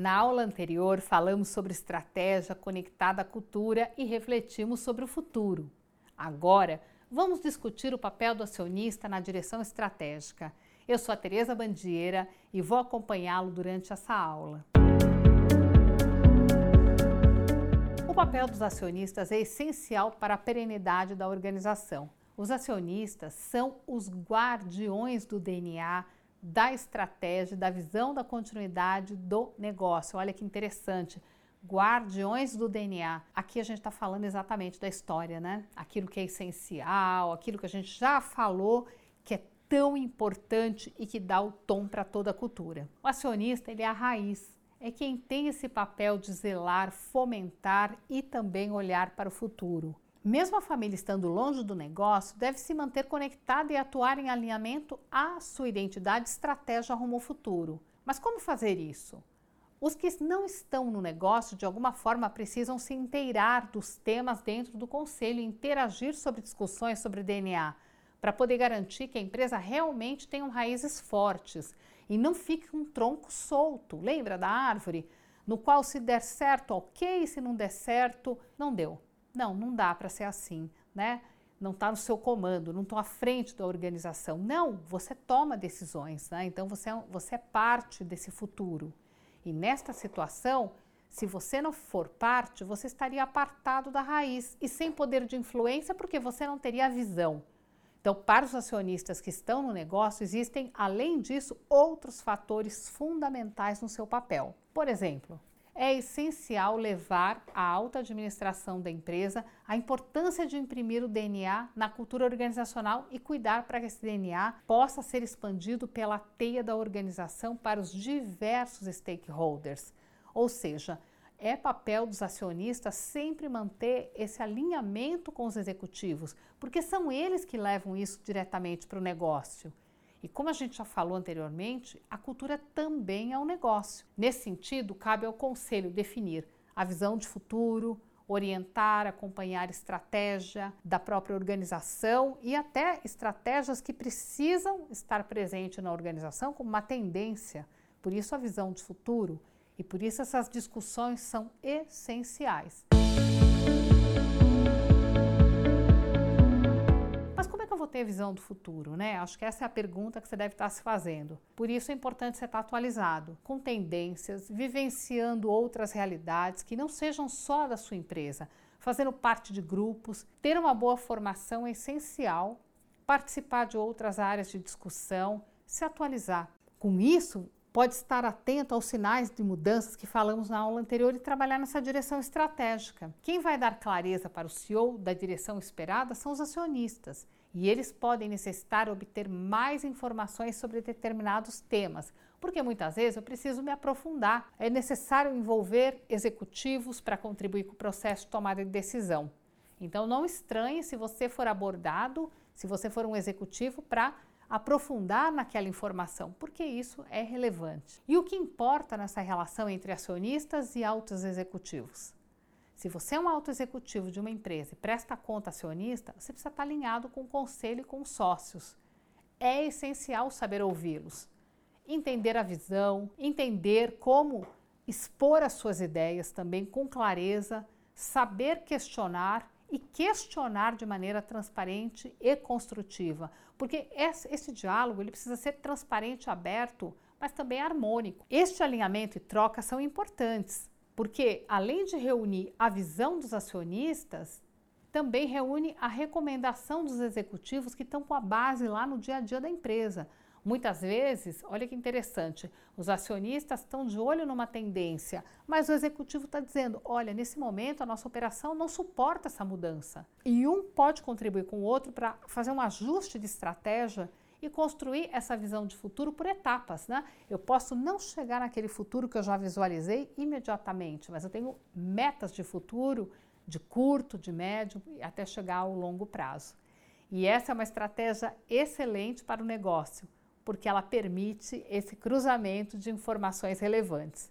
Na aula anterior, falamos sobre estratégia conectada à cultura e refletimos sobre o futuro. Agora, vamos discutir o papel do acionista na direção estratégica. Eu sou a Tereza Bandieira e vou acompanhá-lo durante essa aula. O papel dos acionistas é essencial para a perenidade da organização. Os acionistas são os guardiões do DNA da estratégia, da visão da continuidade do negócio. Olha que interessante. Guardiões do DNA. Aqui a gente está falando exatamente da história, né? Aquilo que é essencial, aquilo que a gente já falou que é tão importante e que dá o tom para toda a cultura. O acionista, ele é a raiz, é quem tem esse papel de zelar, fomentar e também olhar para o futuro. Mesmo a família estando longe do negócio, deve se manter conectada e atuar em alinhamento à sua identidade e estratégia rumo ao futuro. Mas como fazer isso? Os que não estão no negócio, de alguma forma, precisam se inteirar dos temas dentro do conselho e interagir sobre discussões sobre DNA, para poder garantir que a empresa realmente tenha raízes fortes e não fique um tronco solto. Lembra da árvore? No qual, se der certo, ok, se não der certo, não deu. Não, não dá para ser assim, né? Não está no seu comando, não estou à frente da organização. Não, você toma decisões, né? Então você é, você é parte desse futuro. E nesta situação, se você não for parte, você estaria apartado da raiz e sem poder de influência porque você não teria a visão. Então, para os acionistas que estão no negócio, existem, além disso, outros fatores fundamentais no seu papel. Por exemplo, é essencial levar à alta administração da empresa a importância de imprimir o DNA na cultura organizacional e cuidar para que esse DNA possa ser expandido pela teia da organização para os diversos stakeholders. Ou seja, é papel dos acionistas sempre manter esse alinhamento com os executivos, porque são eles que levam isso diretamente para o negócio. E como a gente já falou anteriormente, a cultura também é um negócio. Nesse sentido, cabe ao conselho definir a visão de futuro, orientar, acompanhar estratégia da própria organização e até estratégias que precisam estar presentes na organização como uma tendência. Por isso a visão de futuro e por isso essas discussões são essenciais. vou ter visão do futuro, né? Acho que essa é a pergunta que você deve estar se fazendo. Por isso é importante você estar atualizado, com tendências, vivenciando outras realidades que não sejam só da sua empresa, fazendo parte de grupos, ter uma boa formação é essencial, participar de outras áreas de discussão, se atualizar. Com isso, pode estar atento aos sinais de mudanças que falamos na aula anterior e trabalhar nessa direção estratégica. Quem vai dar clareza para o CEO da direção esperada são os acionistas e eles podem necessitar obter mais informações sobre determinados temas, porque muitas vezes eu preciso me aprofundar. É necessário envolver executivos para contribuir com o processo de tomada de decisão. Então não estranhe se você for abordado, se você for um executivo para aprofundar naquela informação, porque isso é relevante. E o que importa nessa relação entre acionistas e altos executivos? Se você é um alto executivo de uma empresa e presta conta acionista, você precisa estar alinhado com o conselho e com os sócios. É essencial saber ouvi-los, entender a visão, entender como expor as suas ideias também com clareza, saber questionar e questionar de maneira transparente e construtiva, porque esse, esse diálogo ele precisa ser transparente, aberto, mas também harmônico. Este alinhamento e troca são importantes porque além de reunir a visão dos acionistas, também reúne a recomendação dos executivos que estão com a base lá no dia a dia da empresa. Muitas vezes, olha que interessante, os acionistas estão de olho numa tendência, mas o executivo está dizendo: olha, nesse momento a nossa operação não suporta essa mudança. E um pode contribuir com o outro para fazer um ajuste de estratégia e construir essa visão de futuro por etapas, né? Eu posso não chegar naquele futuro que eu já visualizei imediatamente, mas eu tenho metas de futuro de curto, de médio e até chegar ao longo prazo. E essa é uma estratégia excelente para o negócio, porque ela permite esse cruzamento de informações relevantes.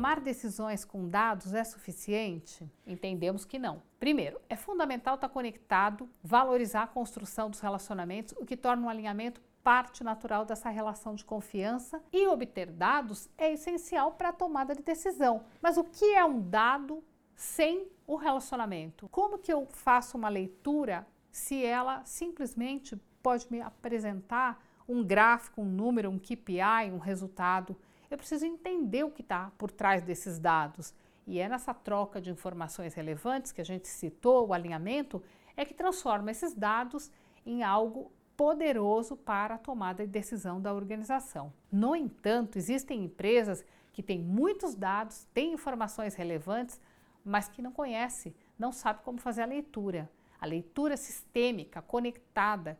Tomar decisões com dados é suficiente? Entendemos que não. Primeiro, é fundamental estar conectado, valorizar a construção dos relacionamentos, o que torna um alinhamento parte natural dessa relação de confiança e obter dados é essencial para a tomada de decisão. Mas o que é um dado sem o relacionamento? Como que eu faço uma leitura se ela simplesmente pode me apresentar um gráfico, um número, um KPI, um resultado? Eu preciso entender o que está por trás desses dados. E é nessa troca de informações relevantes que a gente citou, o alinhamento, é que transforma esses dados em algo poderoso para a tomada de decisão da organização. No entanto, existem empresas que têm muitos dados, têm informações relevantes, mas que não conhece, não sabe como fazer a leitura. A leitura sistêmica, conectada,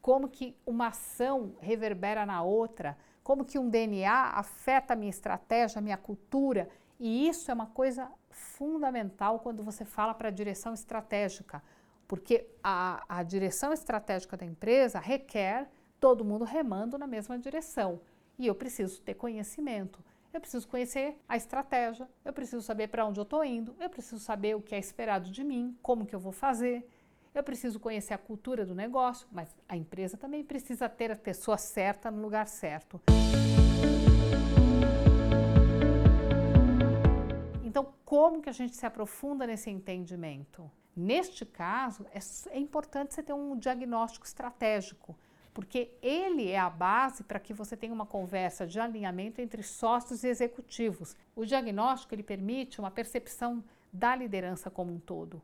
como que uma ação reverbera na outra, como que um DNA afeta a minha estratégia, a minha cultura. E isso é uma coisa fundamental quando você fala para a direção estratégica porque a, a direção estratégica da empresa requer todo mundo remando na mesma direção. E eu preciso ter conhecimento. Eu preciso conhecer a estratégia, eu preciso saber para onde eu estou indo, eu preciso saber o que é esperado de mim, como que eu vou fazer. Eu preciso conhecer a cultura do negócio, mas a empresa também precisa ter a pessoa certa no lugar certo. Então, como que a gente se aprofunda nesse entendimento? Neste caso, é, é importante você ter um diagnóstico estratégico, porque ele é a base para que você tenha uma conversa de alinhamento entre sócios e executivos. O diagnóstico ele permite uma percepção da liderança como um todo.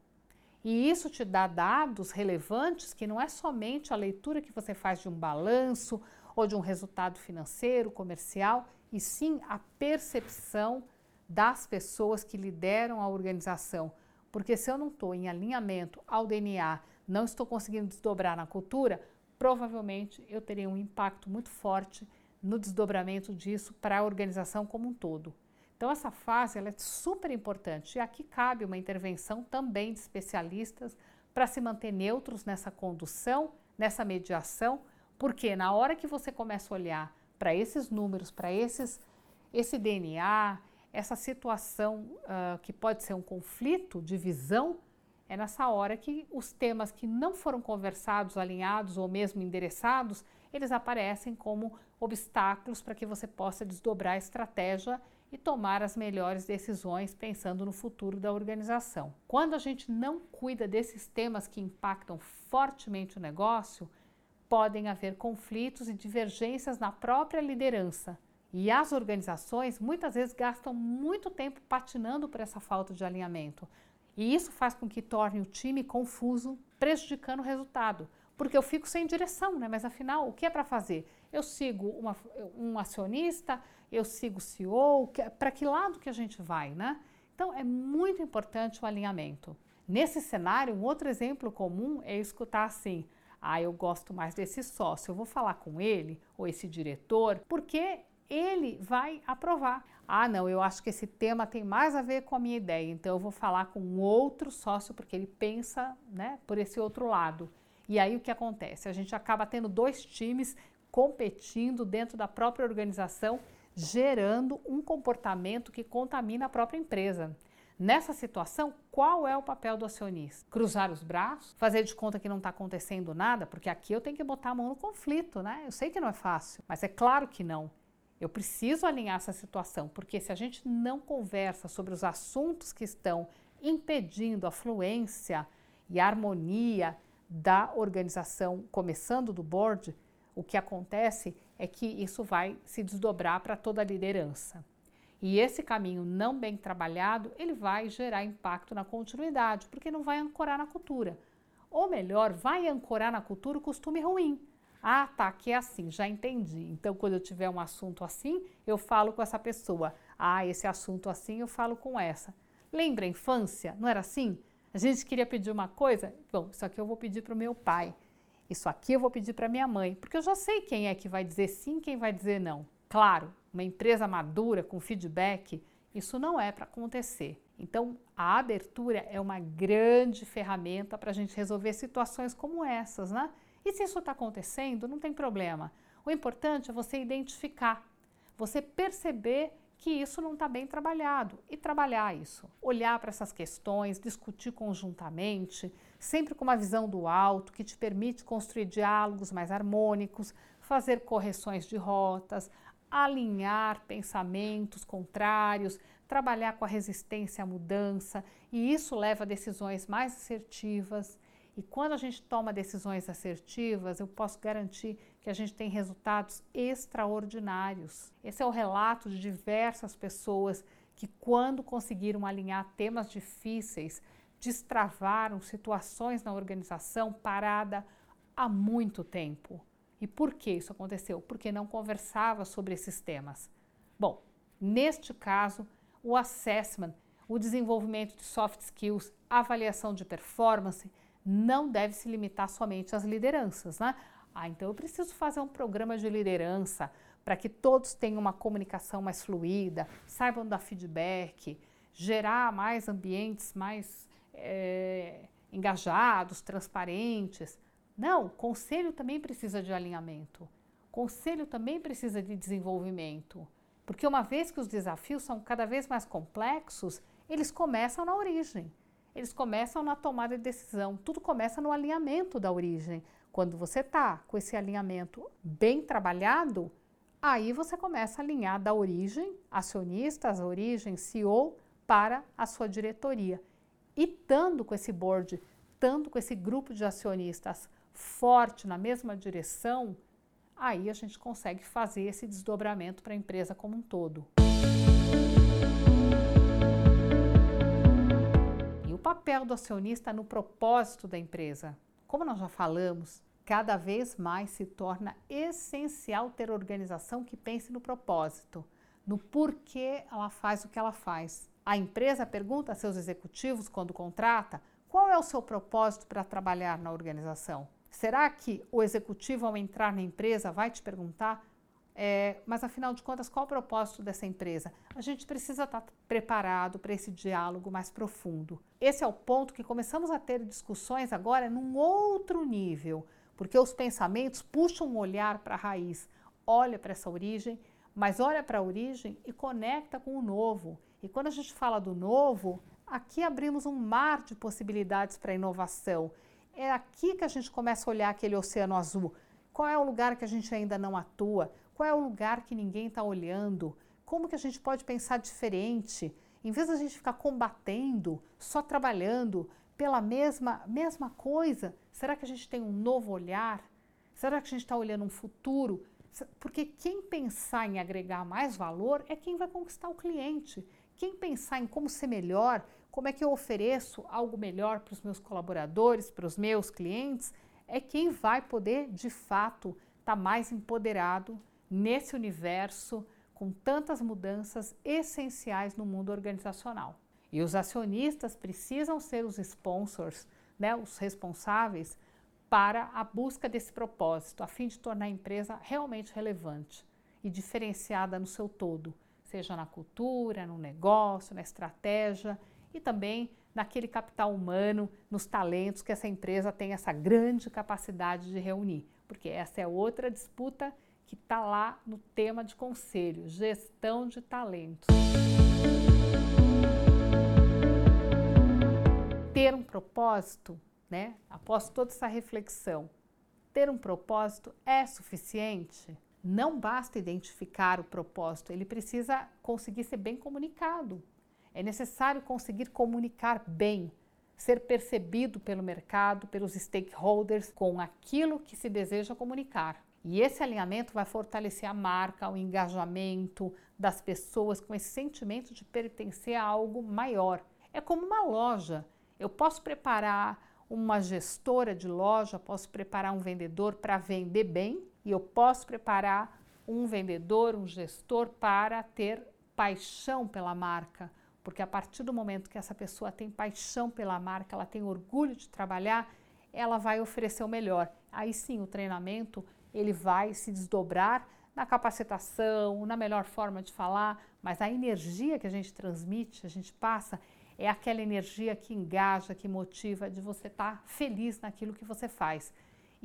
E isso te dá dados relevantes que não é somente a leitura que você faz de um balanço ou de um resultado financeiro, comercial, e sim a percepção das pessoas que lideram a organização porque se eu não estou em alinhamento ao DNA, não estou conseguindo desdobrar na cultura, provavelmente eu teria um impacto muito forte no desdobramento disso para a organização como um todo. Então essa fase ela é super importante. E aqui cabe uma intervenção também de especialistas para se manter neutros nessa condução, nessa mediação, porque na hora que você começa a olhar para esses números, para esses esse DNA, essa situação uh, que pode ser um conflito de visão, é nessa hora que os temas que não foram conversados, alinhados ou mesmo endereçados, eles aparecem como obstáculos para que você possa desdobrar a estratégia e tomar as melhores decisões pensando no futuro da organização. Quando a gente não cuida desses temas que impactam fortemente o negócio, podem haver conflitos e divergências na própria liderança, e as organizações muitas vezes gastam muito tempo patinando por essa falta de alinhamento. E isso faz com que torne o time confuso, prejudicando o resultado. Porque eu fico sem direção, né? Mas afinal, o que é para fazer? Eu sigo uma, um acionista, eu sigo o CEO, para que lado que a gente vai, né? Então é muito importante o alinhamento. Nesse cenário, um outro exemplo comum é escutar assim: ah, eu gosto mais desse sócio, eu vou falar com ele ou esse diretor, porque ele vai aprovar. Ah, não, eu acho que esse tema tem mais a ver com a minha ideia, então eu vou falar com outro sócio porque ele pensa, né, por esse outro lado. E aí o que acontece? A gente acaba tendo dois times competindo dentro da própria organização, gerando um comportamento que contamina a própria empresa. Nessa situação, qual é o papel do acionista? Cruzar os braços? Fazer de conta que não está acontecendo nada? Porque aqui eu tenho que botar a mão no conflito, né? Eu sei que não é fácil, mas é claro que não. Eu preciso alinhar essa situação, porque se a gente não conversa sobre os assuntos que estão impedindo a fluência e a harmonia da organização, começando do board, o que acontece é que isso vai se desdobrar para toda a liderança. E esse caminho não bem trabalhado, ele vai gerar impacto na continuidade, porque não vai ancorar na cultura. Ou melhor, vai ancorar na cultura o costume ruim. Ah, tá, que é assim, já entendi. Então, quando eu tiver um assunto assim, eu falo com essa pessoa. Ah, esse assunto assim, eu falo com essa. Lembra a infância? Não era assim? A gente queria pedir uma coisa? Bom, isso aqui eu vou pedir para o meu pai. Isso aqui eu vou pedir para minha mãe, porque eu já sei quem é que vai dizer sim, quem vai dizer não. Claro, uma empresa madura com feedback, isso não é para acontecer. Então, a abertura é uma grande ferramenta para a gente resolver situações como essas, né? E se isso está acontecendo, não tem problema. O importante é você identificar, você perceber que isso não está bem trabalhado e trabalhar isso. Olhar para essas questões, discutir conjuntamente, sempre com uma visão do alto que te permite construir diálogos mais harmônicos, fazer correções de rotas, alinhar pensamentos contrários, trabalhar com a resistência à mudança, e isso leva a decisões mais assertivas. E quando a gente toma decisões assertivas, eu posso garantir que a gente tem resultados extraordinários. Esse é o relato de diversas pessoas que, quando conseguiram alinhar temas difíceis, destravaram situações na organização parada há muito tempo. E por que isso aconteceu? Porque não conversava sobre esses temas. Bom, neste caso, o assessment, o desenvolvimento de soft skills, avaliação de performance, não deve se limitar somente às lideranças, né? Ah, então eu preciso fazer um programa de liderança para que todos tenham uma comunicação mais fluida, saibam dar feedback, gerar mais ambientes mais é, engajados, transparentes. Não, conselho também precisa de alinhamento. Conselho também precisa de desenvolvimento. Porque uma vez que os desafios são cada vez mais complexos, eles começam na origem. Eles começam na tomada de decisão. Tudo começa no alinhamento da origem. Quando você está com esse alinhamento bem trabalhado, aí você começa a alinhar da origem, acionistas, origem, CEO, para a sua diretoria. E estando com esse board, estando com esse grupo de acionistas forte na mesma direção, aí a gente consegue fazer esse desdobramento para a empresa como um todo. E o papel do acionista no propósito da empresa? Como nós já falamos, cada vez mais se torna essencial ter organização que pense no propósito, no porquê ela faz o que ela faz. A empresa pergunta a seus executivos quando contrata qual é o seu propósito para trabalhar na organização. Será que o executivo, ao entrar na empresa, vai te perguntar, é, mas afinal de contas, qual o propósito dessa empresa? A gente precisa estar preparado para esse diálogo mais profundo. Esse é o ponto que começamos a ter discussões agora num outro nível, porque os pensamentos puxam um olhar para a raiz, olha para essa origem, mas olha para a origem e conecta com o novo. E quando a gente fala do novo, aqui abrimos um mar de possibilidades para inovação é aqui que a gente começa a olhar aquele oceano azul. Qual é o lugar que a gente ainda não atua? Qual é o lugar que ninguém está olhando? Como que a gente pode pensar diferente? Em vez da gente ficar combatendo, só trabalhando pela mesma, mesma coisa, será que a gente tem um novo olhar? Será que a gente está olhando um futuro? Porque quem pensar em agregar mais valor é quem vai conquistar o cliente. Quem pensar em como ser melhor, como é que eu ofereço algo melhor para os meus colaboradores, para os meus clientes, é quem vai poder de fato estar tá mais empoderado nesse universo com tantas mudanças essenciais no mundo organizacional. E os acionistas precisam ser os sponsors, né, os responsáveis para a busca desse propósito, a fim de tornar a empresa realmente relevante e diferenciada no seu todo, seja na cultura, no negócio, na estratégia e também naquele capital humano, nos talentos que essa empresa tem essa grande capacidade de reunir, porque essa é outra disputa que está lá no tema de conselho, gestão de talentos. Ter um propósito, né? Após toda essa reflexão, ter um propósito é suficiente? Não basta identificar o propósito, ele precisa conseguir ser bem comunicado. É necessário conseguir comunicar bem, ser percebido pelo mercado, pelos stakeholders, com aquilo que se deseja comunicar. E esse alinhamento vai fortalecer a marca, o engajamento das pessoas com esse sentimento de pertencer a algo maior. É como uma loja. Eu posso preparar uma gestora de loja, posso preparar um vendedor para vender bem e eu posso preparar um vendedor, um gestor para ter paixão pela marca, porque a partir do momento que essa pessoa tem paixão pela marca, ela tem orgulho de trabalhar, ela vai oferecer o melhor. Aí sim, o treinamento ele vai se desdobrar na capacitação, na melhor forma de falar, mas a energia que a gente transmite, a gente passa, é aquela energia que engaja, que motiva, de você estar tá feliz naquilo que você faz.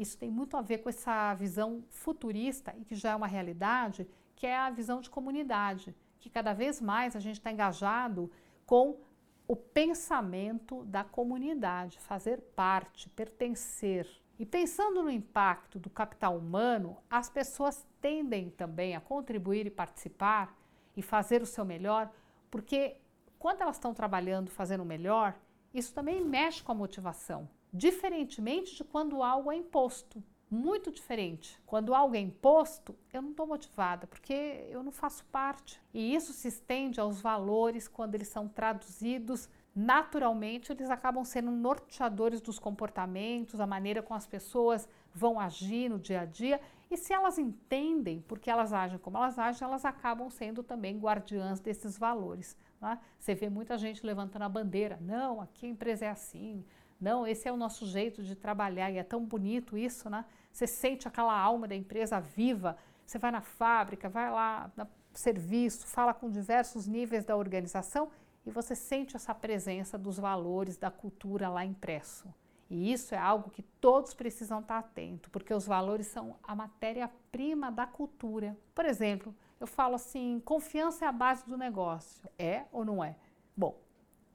Isso tem muito a ver com essa visão futurista e que já é uma realidade, que é a visão de comunidade que cada vez mais a gente está engajado com o pensamento da comunidade, fazer parte, pertencer. E pensando no impacto do capital humano, as pessoas tendem também a contribuir e participar e fazer o seu melhor, porque quando elas estão trabalhando, fazendo o melhor, isso também mexe com a motivação, diferentemente de quando algo é imposto. Muito diferente. Quando algo é imposto, eu não estou motivada, porque eu não faço parte. E isso se estende aos valores quando eles são traduzidos naturalmente eles acabam sendo norteadores dos comportamentos, a maneira como as pessoas vão agir no dia a dia. E se elas entendem porque elas agem como elas agem, elas acabam sendo também guardiãs desses valores. Né? Você vê muita gente levantando a bandeira: não, aqui a empresa é assim, não, esse é o nosso jeito de trabalhar e é tão bonito isso, né? Você sente aquela alma da empresa viva. Você vai na fábrica, vai lá no serviço, fala com diversos níveis da organização e você sente essa presença dos valores da cultura lá impresso. E isso é algo que todos precisam estar atentos, porque os valores são a matéria-prima da cultura. Por exemplo, eu falo assim: confiança é a base do negócio. É ou não é? Bom,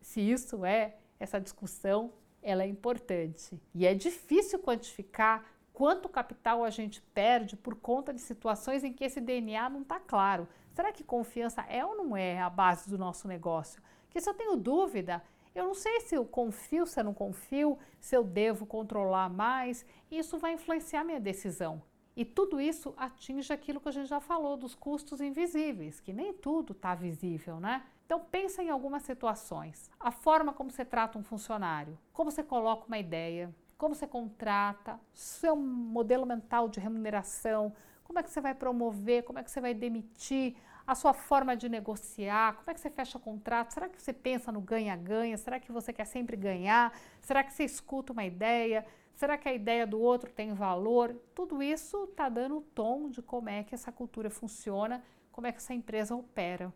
se isso é, essa discussão ela é importante. E é difícil quantificar quanto capital a gente perde por conta de situações em que esse DNA não está claro. Será que confiança é ou não é a base do nosso negócio? Porque se eu tenho dúvida, eu não sei se eu confio, se eu não confio, se eu devo controlar mais, isso vai influenciar minha decisão. E tudo isso atinge aquilo que a gente já falou dos custos invisíveis, que nem tudo está visível, né? Então pensa em algumas situações. A forma como você trata um funcionário, como você coloca uma ideia, como você contrata, seu modelo mental de remuneração, como é que você vai promover, como é que você vai demitir, a sua forma de negociar, como é que você fecha contrato, será que você pensa no ganha-ganha, será que você quer sempre ganhar, será que você escuta uma ideia, será que a ideia do outro tem valor? Tudo isso está dando o tom de como é que essa cultura funciona, como é que essa empresa opera.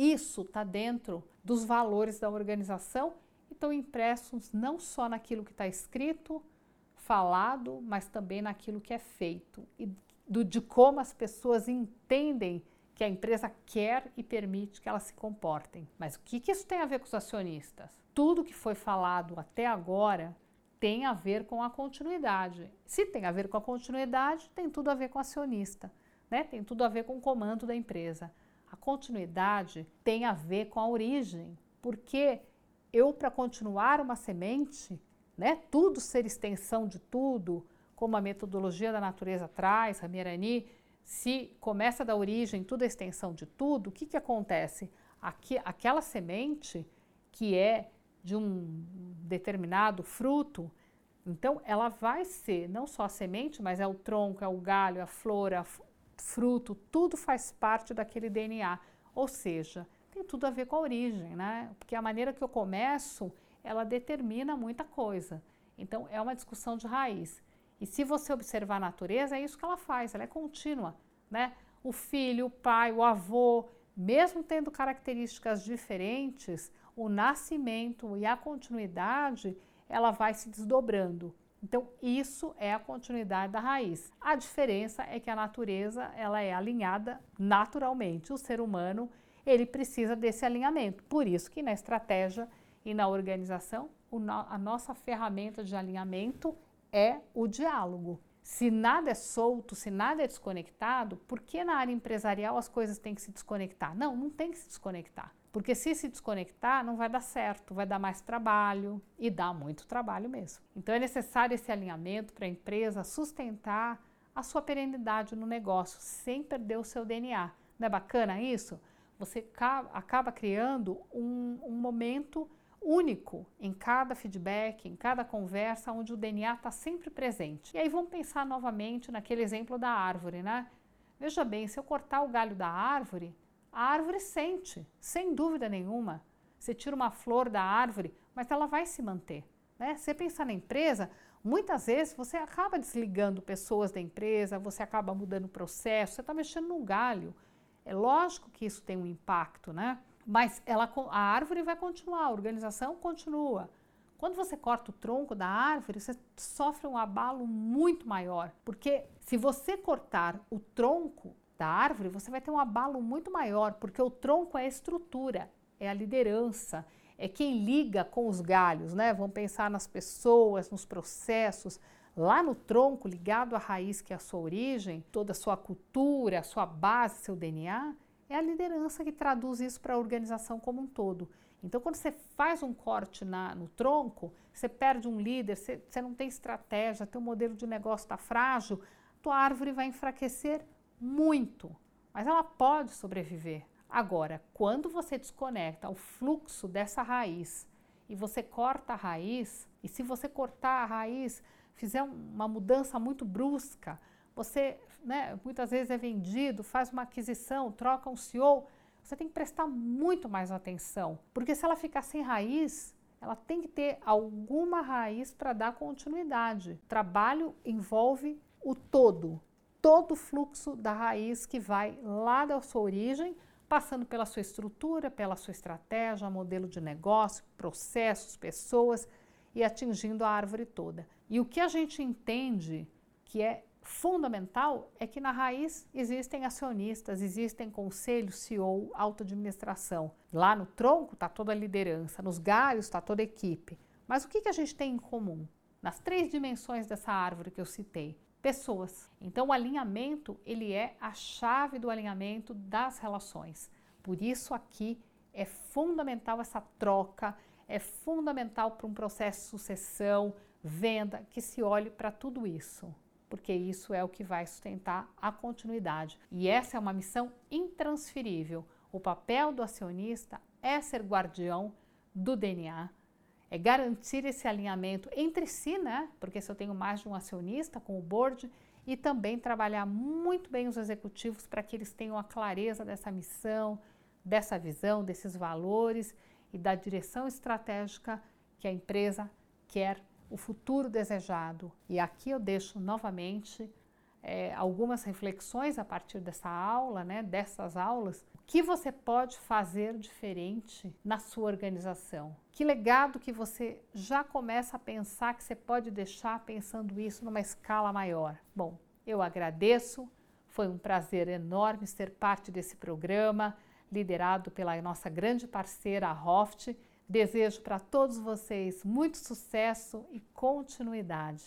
Isso está dentro dos valores da organização e estão impressos não só naquilo que está escrito, falado, mas também naquilo que é feito e do, de como as pessoas entendem que a empresa quer e permite que elas se comportem. Mas o que, que isso tem a ver com os acionistas? Tudo que foi falado até agora tem a ver com a continuidade. Se tem a ver com a continuidade, tem tudo a ver com o acionista, né? tem tudo a ver com o comando da empresa. A continuidade tem a ver com a origem, porque eu, para continuar uma semente, né, tudo ser extensão de tudo, como a metodologia da natureza traz, Ramirani, se começa da origem, tudo é extensão de tudo, o que, que acontece? Aqui, aquela semente que é de um determinado fruto, então ela vai ser não só a semente, mas é o tronco, é o galho, a flor, a fruto, tudo faz parte daquele DNA. Ou seja, tem tudo a ver com a origem, né? Porque a maneira que eu começo, ela determina muita coisa. Então é uma discussão de raiz. E se você observar a natureza, é isso que ela faz, ela é contínua, né? O filho, o pai, o avô, mesmo tendo características diferentes, o nascimento e a continuidade, ela vai se desdobrando. Então, isso é a continuidade da raiz. A diferença é que a natureza, ela é alinhada naturalmente. O ser humano, ele precisa desse alinhamento. Por isso que na estratégia e na organização, a nossa ferramenta de alinhamento é o diálogo. Se nada é solto, se nada é desconectado, por que na área empresarial as coisas têm que se desconectar? Não, não tem que se desconectar. Porque se se desconectar, não vai dar certo, vai dar mais trabalho e dá muito trabalho mesmo. Então é necessário esse alinhamento para a empresa sustentar a sua perenidade no negócio, sem perder o seu DNA. Não é bacana isso? Você acaba criando um, um momento único em cada feedback, em cada conversa, onde o DNA está sempre presente. E aí vamos pensar novamente naquele exemplo da árvore, né? Veja bem, se eu cortar o galho da árvore, a árvore sente, sem dúvida nenhuma. Você tira uma flor da árvore, mas ela vai se manter. Né? Você pensar na empresa, muitas vezes você acaba desligando pessoas da empresa, você acaba mudando o processo, você está mexendo no galho. É lógico que isso tem um impacto, né? Mas ela, a árvore vai continuar, a organização continua. Quando você corta o tronco da árvore, você sofre um abalo muito maior, porque se você cortar o tronco da árvore, você vai ter um abalo muito maior, porque o tronco é a estrutura, é a liderança, é quem liga com os galhos, né? Vamos pensar nas pessoas, nos processos, Lá no tronco, ligado à raiz que é a sua origem, toda a sua cultura, a sua base, seu DNA, é a liderança que traduz isso para a organização como um todo. Então, quando você faz um corte na, no tronco, você perde um líder, você, você não tem estratégia, teu modelo de negócio está frágil, tua árvore vai enfraquecer muito, mas ela pode sobreviver. Agora, quando você desconecta o fluxo dessa raiz e você corta a raiz, e se você cortar a raiz, fizer uma mudança muito brusca, você né, muitas vezes é vendido, faz uma aquisição, troca um CEO, você tem que prestar muito mais atenção, porque se ela ficar sem raiz, ela tem que ter alguma raiz para dar continuidade. Trabalho envolve o todo, todo o fluxo da raiz que vai lá da sua origem, passando pela sua estrutura, pela sua estratégia, modelo de negócio, processos, pessoas e atingindo a árvore toda. E o que a gente entende que é fundamental é que na raiz existem acionistas, existem conselhos, CEO, autoadministração. Lá no tronco está toda a liderança, nos galhos está toda a equipe. Mas o que, que a gente tem em comum? Nas três dimensões dessa árvore que eu citei, pessoas. Então o alinhamento, ele é a chave do alinhamento das relações. Por isso aqui é fundamental essa troca, é fundamental para um processo de sucessão, venda, que se olhe para tudo isso porque isso é o que vai sustentar a continuidade. E essa é uma missão intransferível. O papel do acionista é ser guardião do DNA, é garantir esse alinhamento entre si, né? Porque se eu tenho mais de um acionista com o board, e também trabalhar muito bem os executivos para que eles tenham a clareza dessa missão, dessa visão, desses valores e da direção estratégica que a empresa quer o futuro desejado. E aqui eu deixo novamente é, algumas reflexões a partir dessa aula, né, dessas aulas. O que você pode fazer diferente na sua organização? Que legado que você já começa a pensar que você pode deixar pensando isso numa escala maior? Bom, eu agradeço. Foi um prazer enorme ser parte desse programa, liderado pela nossa grande parceira, a Hoft Desejo para todos vocês muito sucesso e continuidade.